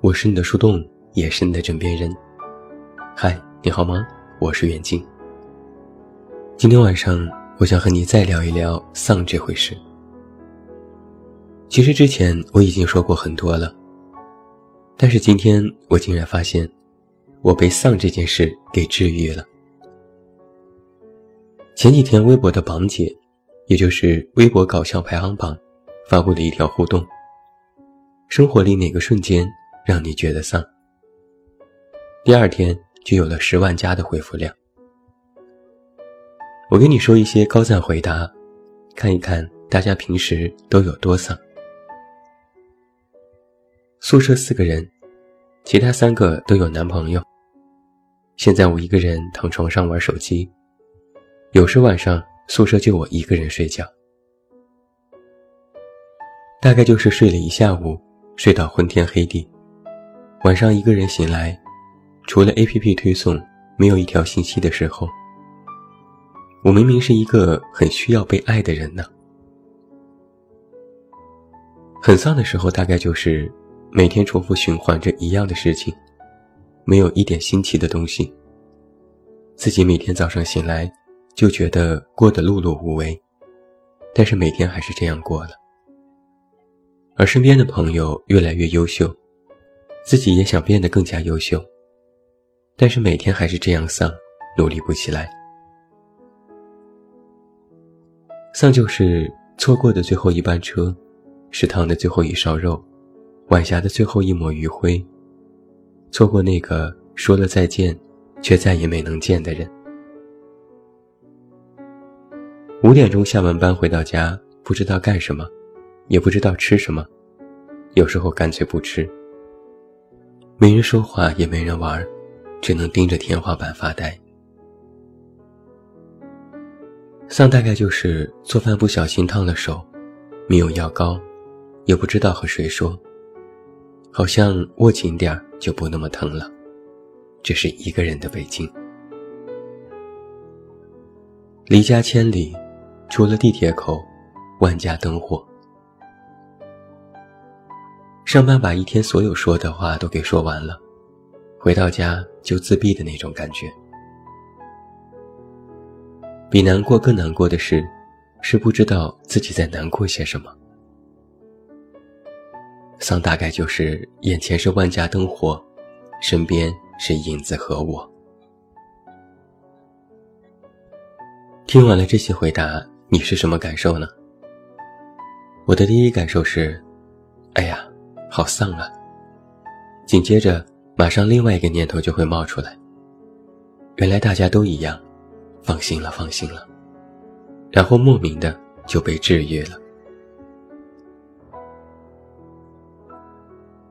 我是你的树洞，也是你的枕边人。嗨，你好吗？我是远近。今天晚上，我想和你再聊一聊丧这回事。其实之前我已经说过很多了，但是今天我竟然发现，我被丧这件事给治愈了。前几天，微博的榜姐，也就是微博搞笑排行榜，发布了一条互动：生活里哪个瞬间？让你觉得丧。第二天就有了十万加的回复量。我跟你说一些高赞回答，看一看大家平时都有多丧。宿舍四个人，其他三个都有男朋友。现在我一个人躺床上玩手机，有时晚上宿舍就我一个人睡觉，大概就是睡了一下午，睡到昏天黑地。晚上一个人醒来，除了 A P P 推送，没有一条信息的时候，我明明是一个很需要被爱的人呢。很丧的时候，大概就是每天重复循环着一样的事情，没有一点新奇的东西。自己每天早上醒来就觉得过得碌碌无为，但是每天还是这样过了。而身边的朋友越来越优秀。自己也想变得更加优秀，但是每天还是这样丧，努力不起来。丧就是错过的最后一班车，食堂的最后一勺肉，晚霞的最后一抹余晖，错过那个说了再见，却再也没能见的人。五点钟下完班回到家，不知道干什么，也不知道吃什么，有时候干脆不吃。没人说话，也没人玩，只能盯着天花板发呆。丧大概就是做饭不小心烫了手，没有药膏，也不知道和谁说，好像握紧点儿就不那么疼了。这是一个人的北京，离家千里，除了地铁口，万家灯火。上班把一天所有说的话都给说完了，回到家就自闭的那种感觉。比难过更难过的是，是不知道自己在难过些什么。丧大概就是眼前是万家灯火，身边是影子和我。听完了这些回答，你是什么感受呢？我的第一感受是，哎呀。好丧啊！紧接着，马上另外一个念头就会冒出来。原来大家都一样，放心了，放心了。然后莫名的就被治愈了。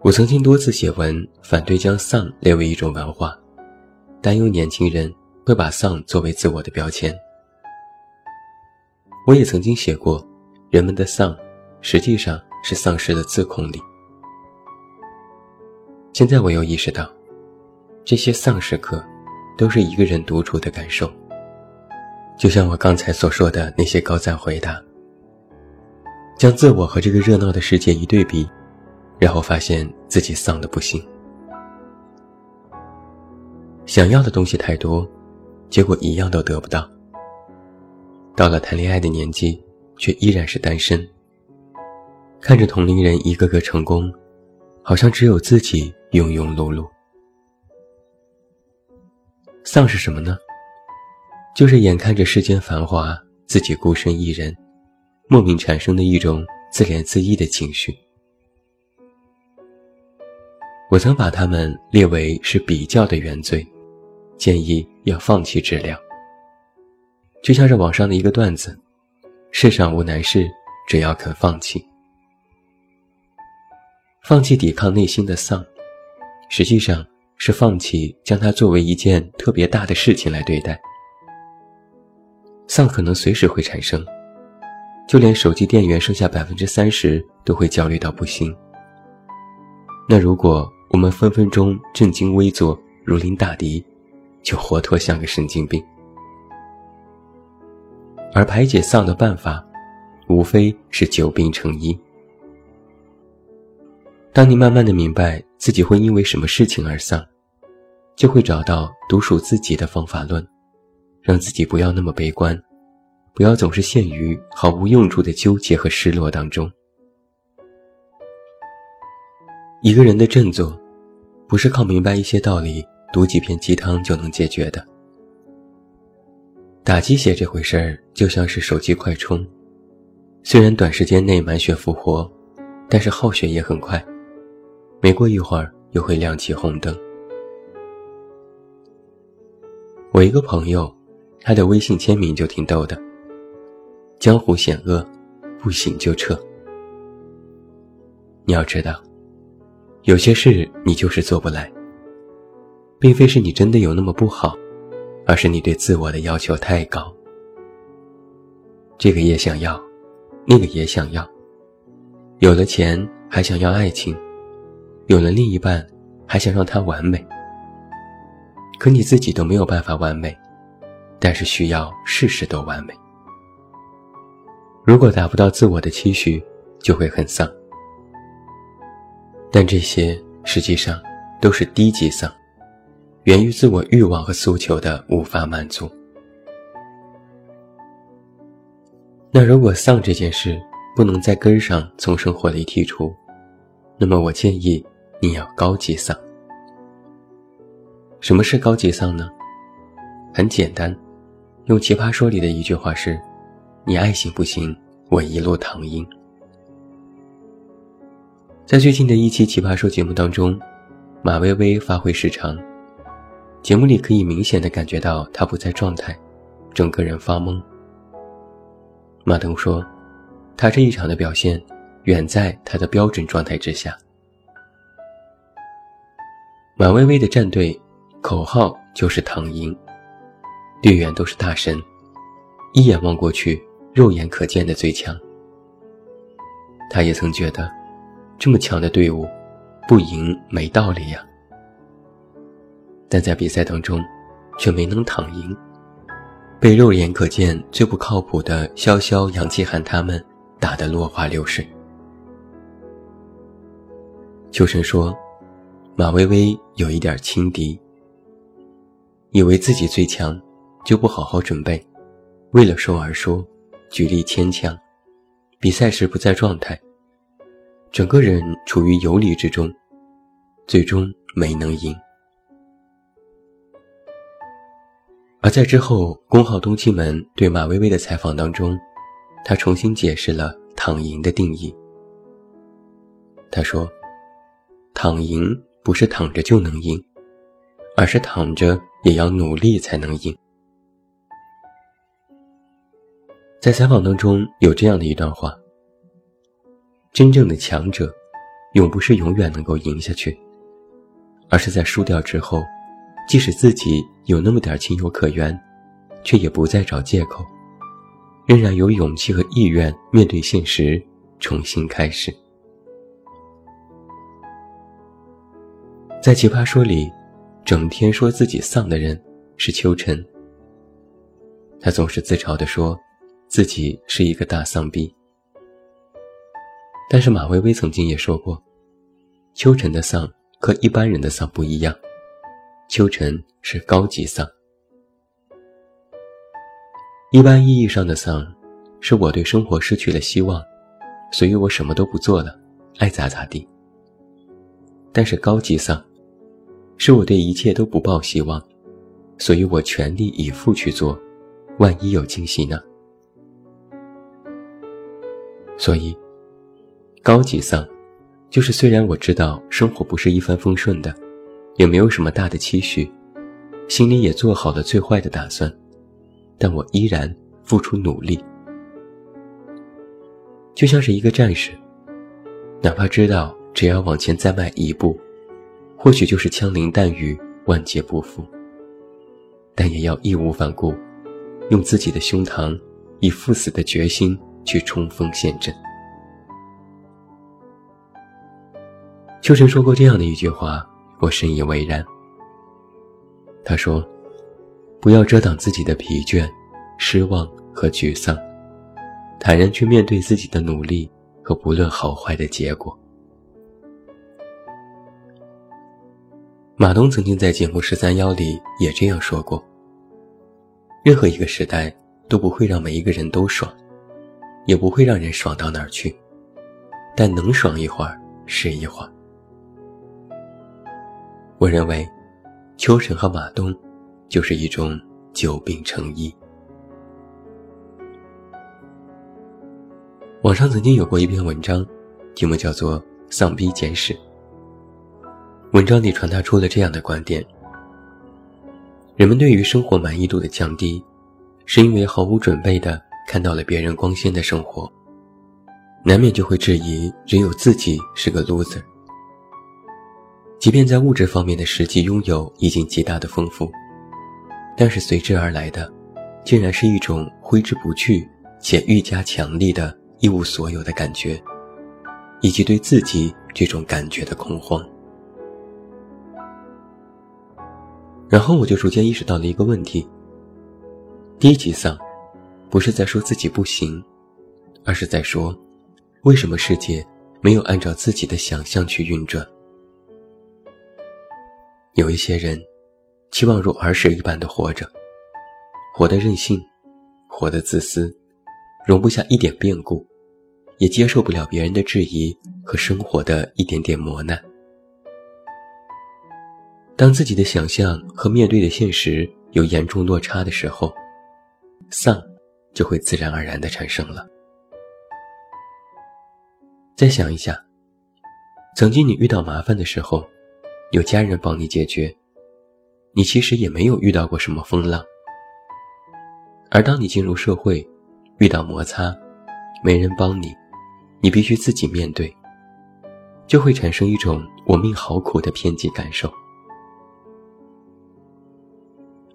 我曾经多次写文反对将丧列为一种文化，担忧年轻人会把丧作为自我的标签。我也曾经写过，人们的丧实际上是丧失了自控力。现在我又意识到，这些丧时刻，都是一个人独处的感受。就像我刚才所说的那些高赞回答，将自我和这个热闹的世界一对比，然后发现自己丧的不行。想要的东西太多，结果一样都得不到。到了谈恋爱的年纪，却依然是单身。看着同龄人一个个成功。好像只有自己庸庸碌碌。丧是什么呢？就是眼看着世间繁华，自己孤身一人，莫名产生的一种自怜自艾的情绪。我曾把他们列为是比较的原罪，建议要放弃治疗。就像是网上的一个段子：世上无难事，只要肯放弃。放弃抵抗内心的丧，实际上是放弃将它作为一件特别大的事情来对待。丧可能随时会产生，就连手机电源剩下百分之三十都会焦虑到不行。那如果我们分分钟正襟危坐，如临大敌，就活脱像个神经病。而排解丧的办法，无非是久病成医。当你慢慢的明白自己会因为什么事情而丧，就会找到独属自己的方法论，让自己不要那么悲观，不要总是陷于毫无用处的纠结和失落当中。一个人的振作，不是靠明白一些道理、读几篇鸡汤就能解决的。打鸡血这回事儿，就像是手机快充，虽然短时间内满血复活，但是耗血也很快，没过一会儿又会亮起红灯。我一个朋友，他的微信签名就挺逗的：“江湖险恶，不行就撤。”你要知道，有些事你就是做不来，并非是你真的有那么不好。而是你对自我的要求太高，这个也想要，那个也想要，有了钱还想要爱情，有了另一半还想让他完美，可你自己都没有办法完美，但是需要事事都完美。如果达不到自我的期许，就会很丧。但这些实际上都是低级丧。源于自我欲望和诉求的无法满足。那如果丧这件事不能在根上从生活里剔除，那么我建议你要高级丧。什么是高级丧呢？很简单，用《奇葩说》里的一句话是：“你爱行不行？我一路躺赢。”在最近的一期《奇葩说》节目当中，马薇薇发挥失常。节目里可以明显的感觉到他不在状态，整个人发懵。马东说，他这一场的表现远在他的标准状态之下。马薇薇的战队口号就是“躺赢”，队员都是大神，一眼望过去，肉眼可见的最强。他也曾觉得，这么强的队伍，不赢没道理呀。但在比赛当中，却没能躺赢，被肉眼可见最不靠谱的潇潇、杨奇涵他们打得落花流水。秋生说：“马薇薇有一点轻敌，以为自己最强，就不好好准备，为了说而说，举例牵强，比赛时不在状态，整个人处于游离之中，最终没能赢。”而在之后，公号东七门对马薇薇的采访当中，他重新解释了“躺赢”的定义。他说：“躺赢不是躺着就能赢，而是躺着也要努力才能赢。”在采访当中有这样的一段话：“真正的强者，永不是永远能够赢下去，而是在输掉之后。”即使自己有那么点情有可原，却也不再找借口，仍然有勇气和意愿面对现实，重新开始。在《奇葩说》里，整天说自己丧的人是秋晨。他总是自嘲地说，自己是一个大丧逼。但是马薇薇曾经也说过，秋晨的丧和一般人的丧不一样。秋晨是高级丧，一般意义上的丧，是我对生活失去了希望，所以我什么都不做了，爱咋咋地。但是高级丧，是我对一切都不抱希望，所以我全力以赴去做，万一有惊喜呢？所以，高级丧，就是虽然我知道生活不是一帆风顺的。也没有什么大的期许，心里也做好了最坏的打算，但我依然付出努力，就像是一个战士，哪怕知道只要往前再迈一步，或许就是枪林弹雨、万劫不复，但也要义无反顾，用自己的胸膛，以赴死的决心去冲锋陷阵。秋晨说过这样的一句话，我深以为然。他说：“不要遮挡自己的疲倦、失望和沮丧，坦然去面对自己的努力和不论好坏的结果。”马东曾经在节目《十三邀》里也这样说过：“任何一个时代都不会让每一个人都爽，也不会让人爽到哪儿去，但能爽一会儿是一会儿。”我认为。秋晨和马东，就是一种久病成医。网上曾经有过一篇文章，题目叫做《丧逼简史》。文章里传达出了这样的观点：人们对于生活满意度的降低，是因为毫无准备的看到了别人光鲜的生活，难免就会质疑只有自己是个 loser。即便在物质方面的实际拥有已经极大的丰富，但是随之而来的，竟然是一种挥之不去且愈加强烈的一无所有的感觉，以及对自己这种感觉的恐慌。然后我就逐渐意识到了一个问题：低级丧，不是在说自己不行，而是在说，为什么世界没有按照自己的想象去运转。有一些人，期望如儿时一般的活着，活得任性，活得自私，容不下一点变故，也接受不了别人的质疑和生活的一点点磨难。当自己的想象和面对的现实有严重落差的时候，丧就会自然而然的产生了。再想一下，曾经你遇到麻烦的时候。有家人帮你解决，你其实也没有遇到过什么风浪。而当你进入社会，遇到摩擦，没人帮你，你必须自己面对，就会产生一种“我命好苦”的偏激感受。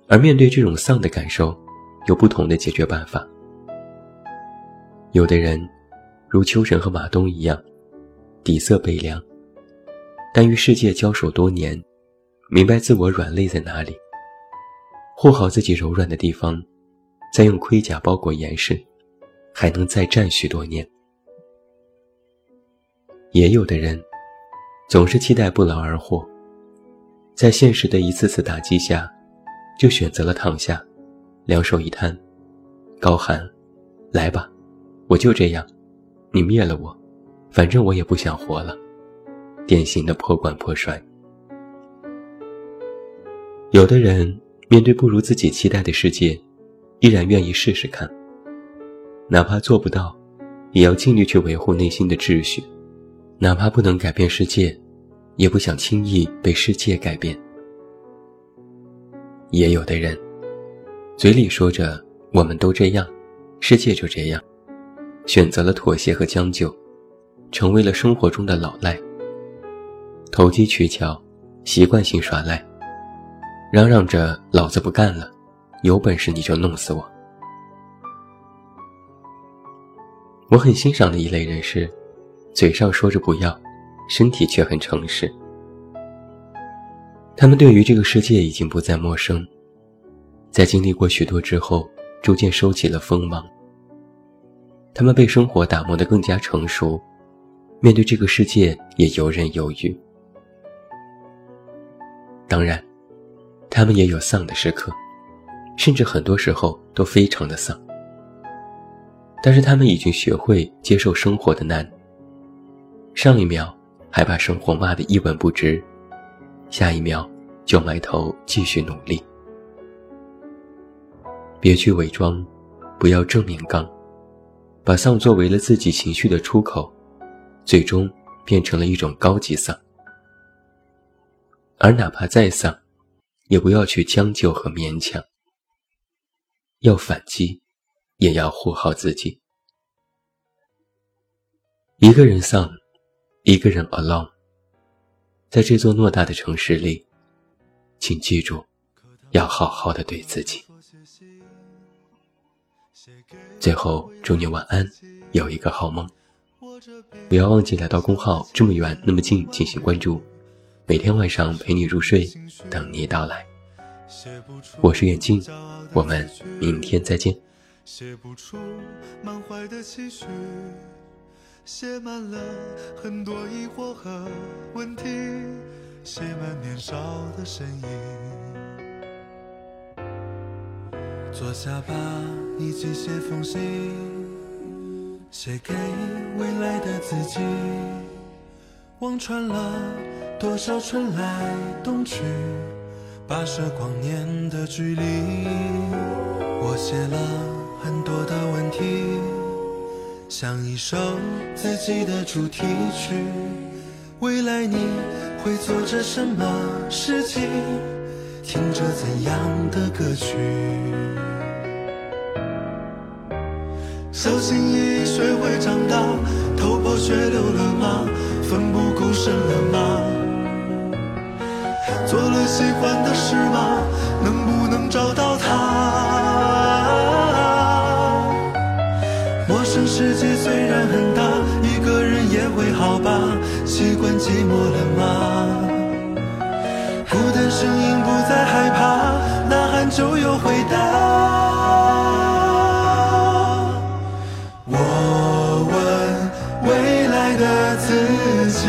而面对这种丧的感受，有不同的解决办法。有的人，如秋神和马东一样，底色悲凉。但与世界交手多年，明白自我软肋在哪里，护好自己柔软的地方，再用盔甲包裹严实，还能再战许多年。也有的人，总是期待不劳而获，在现实的一次次打击下，就选择了躺下，两手一摊，高喊：“来吧，我就这样，你灭了我，反正我也不想活了。”典型的破罐破摔。有的人面对不如自己期待的世界，依然愿意试试看，哪怕做不到，也要尽力去维护内心的秩序；哪怕不能改变世界，也不想轻易被世界改变。也有的人，嘴里说着“我们都这样，世界就这样”，选择了妥协和将就，成为了生活中的老赖。投机取巧，习惯性耍赖，嚷嚷着“老子不干了，有本事你就弄死我。”我很欣赏的一类人是，嘴上说着不要，身体却很诚实。他们对于这个世界已经不再陌生，在经历过许多之后，逐渐收起了锋芒。他们被生活打磨得更加成熟，面对这个世界也游刃有余。当然，他们也有丧的时刻，甚至很多时候都非常的丧。但是他们已经学会接受生活的难。上一秒还把生活骂得一文不值，下一秒就埋头继续努力。别去伪装，不要正面刚，把丧作为了自己情绪的出口，最终变成了一种高级丧。而哪怕再丧，也不要去将就和勉强。要反击，也要护好自己。一个人丧，一个人 alone，在这座偌大的城市里，请记住，要好好的对自己。最后，祝你晚安，有一个好梦。不要忘记来到公号这么远那么近进行关注，每天晚上陪你入睡，等你到来。我是远近，我们明天再见。写不出满怀的期许，写满了很多疑惑和问题，写满年少的身影。坐下吧，一起写封信，写给未来的自己。望穿了多少春来冬去，跋涉光年的距离。我写了。很多的问题，像一首自己的主题曲。未来你会做着什么事情？听着怎样的歌曲？小心翼翼学会长大，头破血流了吗？奋不顾身了吗？做了喜欢的事吗？能不能找到他？陌生世界虽然很大，一个人也会好吧？习惯寂寞了吗？孤单声音不再害怕，呐喊就有回答。我问未来的自己